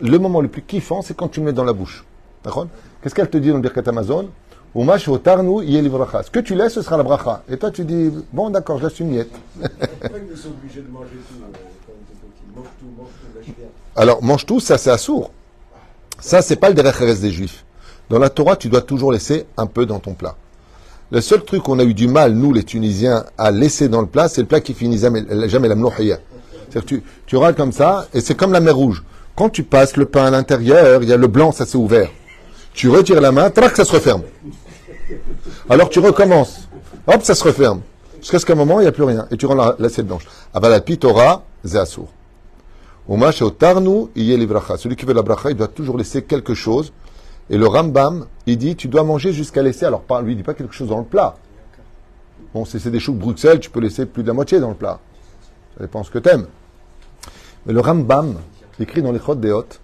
le moment le plus kiffant, c'est quand tu le mets dans la bouche. D'accord? Qu'est-ce qu'elle te dit dans le Birkat Amazon? Ce que tu laisses, ce sera la bracha. Et toi, tu dis, bon, d'accord, je laisse une miette. Euh. Alors, mange tout, ça, c'est assourd. Ça, c'est pas le derech des juifs. Dans la Torah, tu dois toujours laisser un peu dans ton plat. Le seul truc qu'on a eu du mal, nous, les Tunisiens, à laisser dans le plat, c'est le plat qui finit jamais, la mlouhiya. C'est-à-dire tu, tu râles comme ça, et c'est comme la mer rouge. Quand tu passes le pain à l'intérieur, il y a le blanc, ça s'est ouvert. Tu retires la main, trac, ça se referme. Alors tu recommences. Hop, ça se referme. Jusqu'à ce qu'à un moment, il n'y a plus rien. Et tu rends la- l'assiette blanche. Avalal Torah, Zéassour. Celui qui veut la bracha, il doit toujours laisser quelque chose. Et le Rambam, il dit, tu dois manger jusqu'à laisser. Alors, lui, il dit pas quelque chose dans le plat. Bon, si c'est des choux de Bruxelles, tu peux laisser plus de la moitié dans le plat. Ça dépend ce que t'aimes. Mais le Rambam, écrit dans les Chod des Hôtes,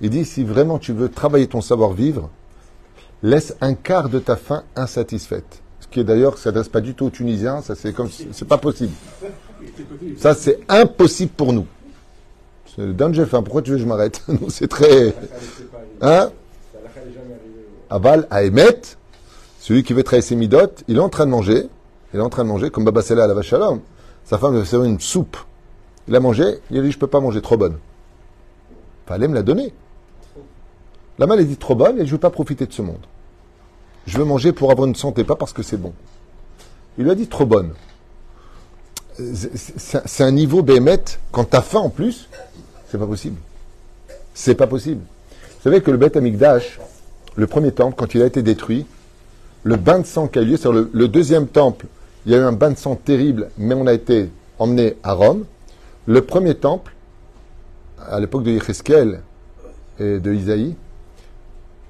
il dit, si vraiment tu veux travailler ton savoir-vivre, laisse un quart de ta faim insatisfaite. Ce qui est d'ailleurs, ça s'adresse pas du tout aux Tunisiens, ça c'est comme, c'est pas possible. Ça c'est impossible pour nous. C'est j'ai faim, pourquoi tu veux que je m'arrête? Nous c'est très, hein? Aval à celui qui veut travailler ses midotes, il est en train de manger, il est en train de manger, comme Baba à la vache shalom. Sa femme lui a une soupe. Il a mangé, il a dit, je peux pas manger, trop bonne. Fallait me la donner. La elle dit trop bonne et je veux pas profiter de ce monde. Je veux manger pour avoir une santé, pas parce que c'est bon. Il lui a dit trop bonne. C'est- un niveau béhémeth, quand t'as faim en plus, c'est pas possible. C'est pas possible. Vous savez que le Beth Amikdash, le premier temple, quand il a été détruit, le bain de sang qui a eu lieu, sur le, le deuxième temple, il y a eu un bain de sang terrible, mais on a été emmené à Rome. Le premier temple, à l'époque de Yecheskel et de Isaïe,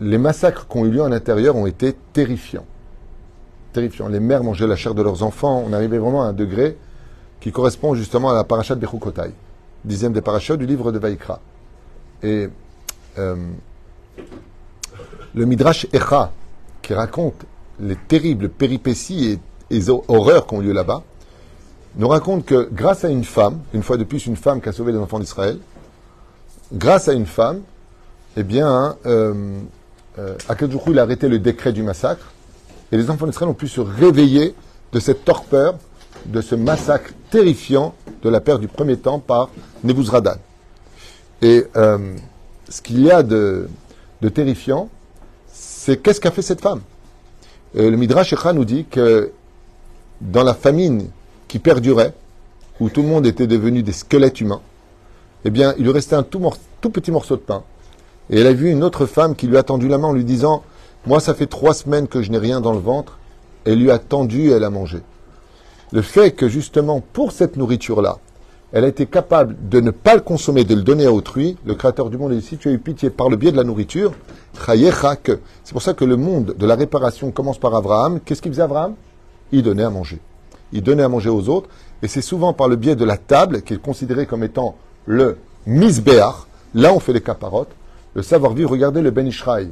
les massacres qui ont eu lieu à l'intérieur ont été terrifiants. Terrifiants. Les mères mangeaient la chair de leurs enfants. On arrivait vraiment à un degré qui correspond justement à la paracha de Bechukotai, dixième des parachas du livre de Vaïkra. Et euh, le Midrash Echa, qui raconte les terribles péripéties et, horreurs qui ont lieu là-bas, nous raconte que grâce à une femme, une fois de plus une femme qui a sauvé les enfants d'Israël, grâce à une femme, eh bien, euh, euh, il a arrêté le décret du massacre, et les enfants d'Israël ont pu se réveiller de cette torpeur, de ce massacre terrifiant de la perte du premier temps par Nebuzradan. Et euh, ce qu'il y a de, terrifiant, c'est qu'est-ce qu'a fait cette femme? Euh, Le Midrash Echa nous dit que dans la famine qui perdurait, où tout le monde était devenu des squelettes humains, eh bien, il lui restait un tout petit morceau de pain. Et elle a vu une autre femme qui lui a tendu la main en lui disant Moi, ça fait trois semaines que je n'ai rien dans le ventre. Elle lui a tendu et elle a mangé. Le fait que, justement, pour cette nourriture-là, elle a été capable de ne pas le consommer, de le donner à autrui, le Créateur du monde est ici, tu as eu pitié par le biais de la nourriture. C'est pour ça que le monde de la réparation commence par Abraham. Qu'est-ce qu'il faisait Abraham? Il donnait à manger. Il donnait à manger aux autres, et c'est souvent par le biais de la table, qui est considérée comme étant le misbéach, là on fait les caparottes, le savoir-vivre, regardez le Ben Ishraï.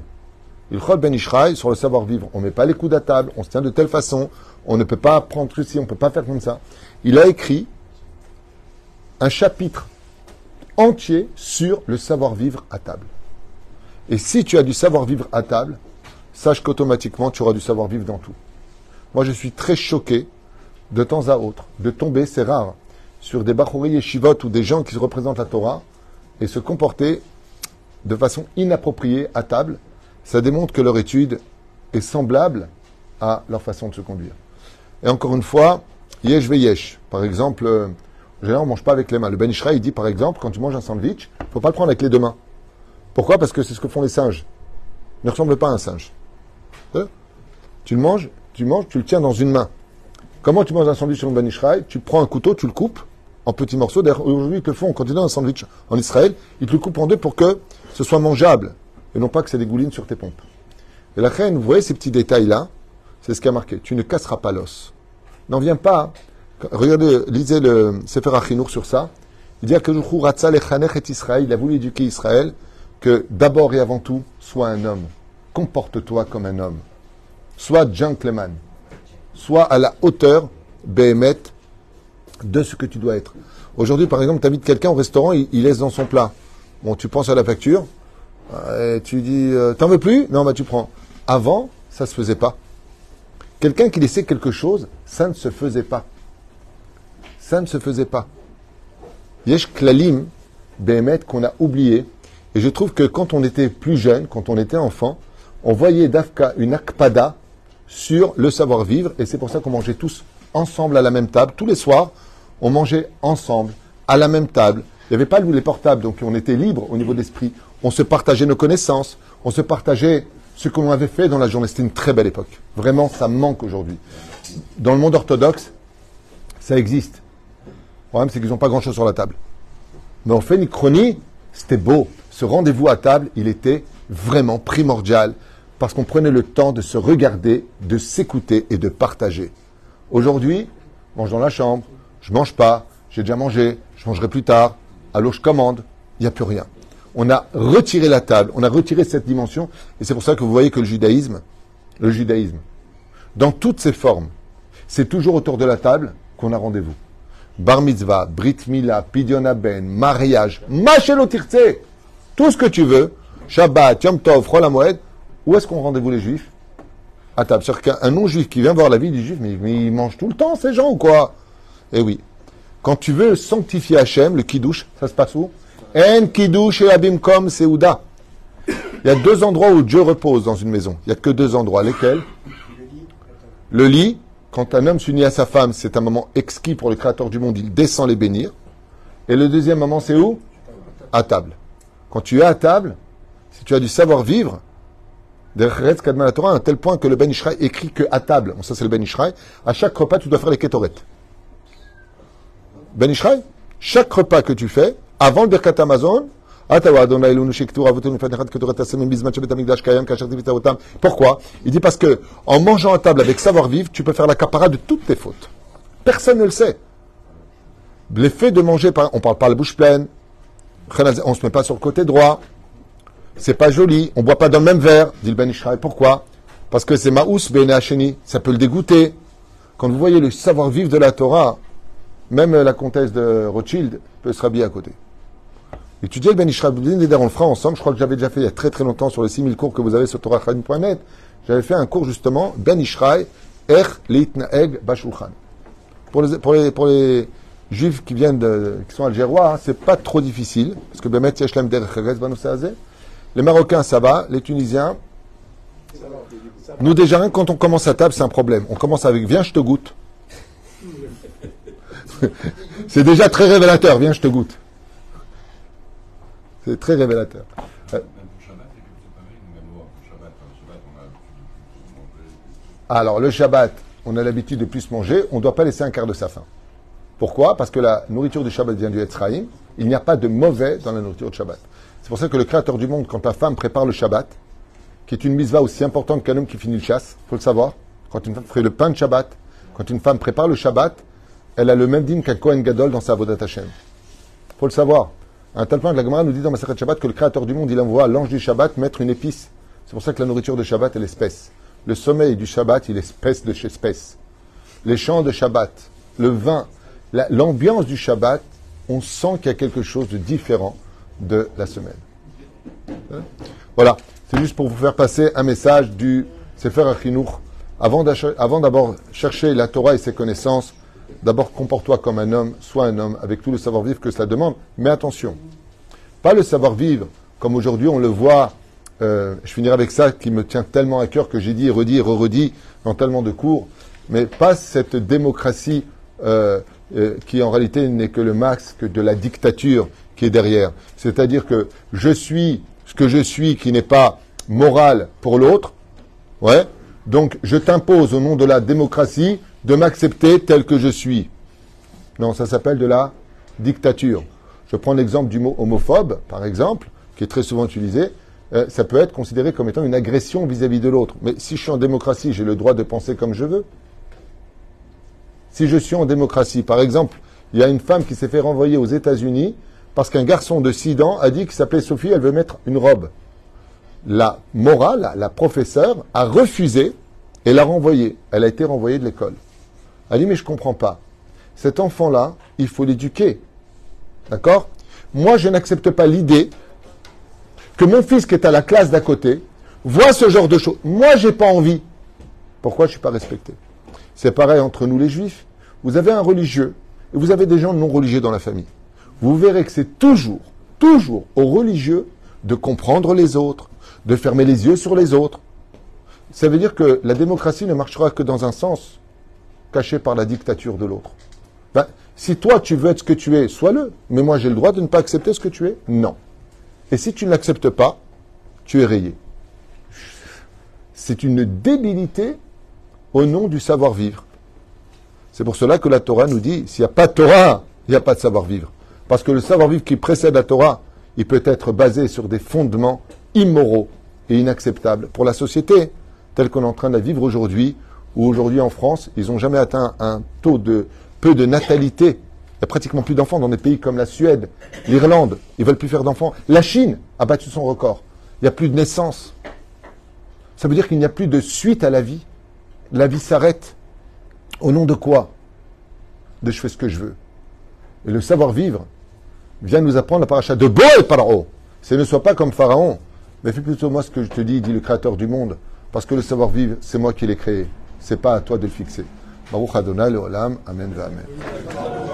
Il Ben Ishraï sur le savoir-vivre. On ne met pas les coudes à table, on se tient de telle façon, on ne peut pas prendre ceci, on ne peut pas faire comme ça. Il a écrit un chapitre entier sur le savoir-vivre à table. Et si tu as du savoir-vivre à table, sache qu'automatiquement tu auras du savoir-vivre dans tout. Moi je suis très choqué de temps à autre de tomber, c'est rare, sur des bachouri yeshivot ou des gens qui représentent la Torah et se comporter de façon inappropriée à table. Ça démontre que leur étude est semblable à leur façon de se conduire. Et encore une fois, yesh ve yesh. Par exemple, euh, en général, on ne mange pas avec les mains. Le Ben Ishraï, il dit par exemple, quand tu manges un sandwich, il ne faut pas le prendre avec les deux mains. Pourquoi? Parce que c'est ce que font les singes. Il ne ressemble pas à un singe. Hein? Tu le manges, tu manges, tu le tiens dans une main. Comment tu manges un sandwich sur le Ben Ishraï? Tu prends un couteau, tu le coupes en petits morceaux. D'ailleurs, aujourd'hui, ils te le font. Quand tu donnes un sandwich en Israël, ils te le coupent en deux pour que ce soit mangeable. Et non pas que c'est des goulines sur tes pompes. Et la reine, vous voyez ces petits détails-là? C'est ce qui a marqué. Tu ne casseras pas l'os. N'en viens pas. Regardez, lisez le Sefer Achinour sur ça. Il dit que Israël. Il a voulu éduquer Israël que d'abord et avant tout, sois un homme. Comporte-toi comme un homme. Sois gentleman. Sois à la hauteur, Béhémet, de ce que tu dois être. Aujourd'hui, par exemple, tu invites quelqu'un au restaurant, il, laisse dans son plat. Bon, tu penses à la facture, et tu dis, euh, t'en veux plus? Non, bah tu prends. Avant, ça se faisait pas. Quelqu'un qui laissait quelque chose, ça ne se faisait pas. Ça ne se faisait pas. Yesh Klalim, Béhémet, qu'on a oublié. Et je trouve que quand on était plus jeune, quand on était enfant, on voyait d'Afka une akpada sur le savoir-vivre. Et c'est pour ça qu'on mangeait tous ensemble à la même table. Tous les soirs, on mangeait ensemble, à la même table. Il n'y avait pas les portables, donc on était libre au niveau d'esprit. On se partageait nos connaissances, on se partageait ce qu'on avait fait dans la journée. C'était une très belle époque. Vraiment, ça manque aujourd'hui. Dans le monde orthodoxe, ça existe. Problème, c'est qu'ils n'ont pas grand-chose sur la table. Mais en fait, une chronie, c'était beau. Ce rendez-vous à table, il était vraiment primordial parce qu'on prenait le temps de se regarder, de s'écouter et de partager. Aujourd'hui, je mange dans la chambre, je mange pas, j'ai déjà mangé, je mangerai plus tard, alors je commande, il n'y a plus rien. On a retiré la table, on a retiré cette dimension, et c'est pour ça que vous voyez que le judaïsme, le judaïsme, dans toutes ses formes, c'est toujours autour de la table qu'on a rendez-vous. Bar mitzvah, brit mila, pidyon ben, mariage, machelo tirtse, tout ce que tu veux, Shabbat, Yom Tov, Hamoed, où est-ce qu'on rendez-vous les juifs? À table. C'est-à-dire qu'un non-juif qui vient voir la vie du juif, mais, mais ils mangent tout le temps ces gens ou quoi? Eh oui. Quand tu veux sanctifier Hachem, le kiddush, ça se passe où? En kiddush et abimkom seuda. Il y a deux endroits où Dieu repose dans une maison. Il n'y a que deux endroits. Lesquels? Le lit. Quand un homme s'unit à sa femme, c'est un moment exquis pour le Créateur du monde. Il descend les bénir. Et le deuxième moment, c'est où? À table. Quand tu es à table, si tu as du savoir-vivre, la Torah, à tel point que le Ben Ishraï écrit que à table, ça c'est le Ben à chaque repas tu dois faire les ketoret. Ben Ishraï, chaque repas que tu fais, avant le Birkat Amazon, pourquoi? Il dit parce que en mangeant à table avec savoir-vivre, tu peux faire la capara de toutes tes fautes. Personne ne le sait. L'effet de manger, on parle pas la bouche pleine, on se met pas sur le côté droit, c'est pas joli, on boit pas dans le même verre, dit le Ben. Pourquoi? Parce que c'est Maous ça peut le dégoûter. Quand vous voyez le savoir-vivre de la Torah, même la comtesse de Rothschild peut se rhabiller à côté. Étudier le Ben Ishraï, on le fera ensemble, je crois que j'avais déjà fait il y a très très longtemps sur les 6000 cours que vous avez sur torahchaim.net, j'avais fait un cours justement, Ben Ishraï, Er Leitnaeg Bashulchan. Pour les, pour les, pour les juifs qui viennent de, qui sont algérois, hein, c'est pas trop difficile, parce que Bemet Yeshlem Der les Marocains, ça va. Les Tunisiens, nous déjà, quand on commence à table, c'est un problème. On commence avec Viens, je te goûte. c'est déjà très révélateur. Viens, je te goûte. C'est très révélateur. Euh, Alors, le Shabbat, on a l'habitude de plus manger. On ne doit pas laisser un quart de sa faim. Pourquoi? Parce que la nourriture du Shabbat vient du Etzraïm. Il n'y a pas de mauvais dans la nourriture du Shabbat. C'est pour ça que le Créateur du monde, quand ta femme prépare le Shabbat, qui est une mitzvah aussi importante qu'un homme qui finit le chasse, faut le savoir. Quand une femme fait le pain de Shabbat, quand une femme prépare le Shabbat, elle a le même dîme qu'un Kohen Gadol dans sa Vodat Hashem. faut le savoir. À un tel point que la Gemara nous dit dans Maseret Shabbat que le Créateur du monde, il envoie l'ange du Shabbat mettre une épice. C'est pour ça que la nourriture de Shabbat, elle est espèce. Le sommeil du Shabbat, il est espèce de chez espèce. Les chants de Shabbat, le vin, l'ambiance du Shabbat, on sent qu'il y a quelque chose de différent de la semaine. Voilà, c'est juste pour vous faire passer un message du Sefer Achinour. Avant d'abord chercher la Torah et ses connaissances, d'abord comporte-toi comme un homme, sois un homme, avec tout le savoir-vivre que cela demande. Mais attention, pas le savoir-vivre comme aujourd'hui on le voit. Euh, je finirai avec ça qui me tient tellement à cœur que j'ai dit redit et redit dans tellement de cours. Mais pas cette démocratie euh, euh, qui en réalité n'est que le masque de la dictature qui est derrière. C'est-à-dire que je suis ce que je suis qui n'est pas moral pour l'autre. Ouais. Donc je t'impose au nom de la démocratie de m'accepter tel que je suis. Non, ça s'appelle de la dictature. Je prends l'exemple du mot homophobe, par exemple, qui est très souvent utilisé. Euh, ça peut être considéré comme étant une agression vis-à-vis de l'autre. Mais si je suis en démocratie, j'ai le droit de penser comme je veux. Si je suis en démocratie, par exemple, il y a une femme qui s'est fait renvoyer aux États-Unis parce qu'un garçon de 6 ans a dit qu'il s'appelait Sophie, elle veut mettre une robe. La morale, la, la professeure, a refusé et l'a renvoyée. Elle a été renvoyée de l'école. Elle dit, mais je comprends pas. Cet enfant-là, il faut l'éduquer. D'accord? Moi, je n'accepte pas l'idée que mon fils qui est à la classe d'à côté voit ce genre de choses. Moi, j'ai pas envie. Pourquoi je suis pas respecté? C'est pareil entre nous les juifs. Vous avez un religieux et vous avez des gens non religieux dans la famille. Vous verrez que c'est toujours, toujours aux religieux de comprendre les autres, de fermer les yeux sur les autres. Ça veut dire que la démocratie ne marchera que dans un sens, caché par la dictature de l'autre. Ben, si toi tu veux être ce que tu es, sois-le. Mais moi j'ai le droit de ne pas accepter ce que tu es? Non. Et si tu ne l'acceptes pas, tu es rayé. C'est une débilité au nom du savoir-vivre. C'est pour cela que la Torah nous dit, s'il n'y a pas de Torah, il n'y a pas de savoir-vivre. Parce que le savoir-vivre qui précède la Torah, il peut être basé sur des fondements immoraux et inacceptables pour la société telle qu'on est en train de la vivre aujourd'hui, où aujourd'hui en France, ils n'ont jamais atteint un taux de peu de natalité. Il n'y a pratiquement plus d'enfants dans des pays comme la Suède, l'Irlande. Ils veulent plus faire d'enfants. La Chine a battu son record. Il n'y a plus de naissance. Ça veut dire qu'il n'y a plus de suite à la vie. La vie s'arrête. Au nom de quoi? De je fais ce que je veux. Et le savoir-vivre vient nous apprendre la paracha de Boel Paro. C'est ne sois pas comme Pharaon, mais fais plutôt moi ce que je te dis, dit le Créateur du monde. Parce que le savoir-vivre, c'est moi qui l'ai créé. C'est pas à toi de le fixer. Baruch Adonai, le Olam, Amen, Amen.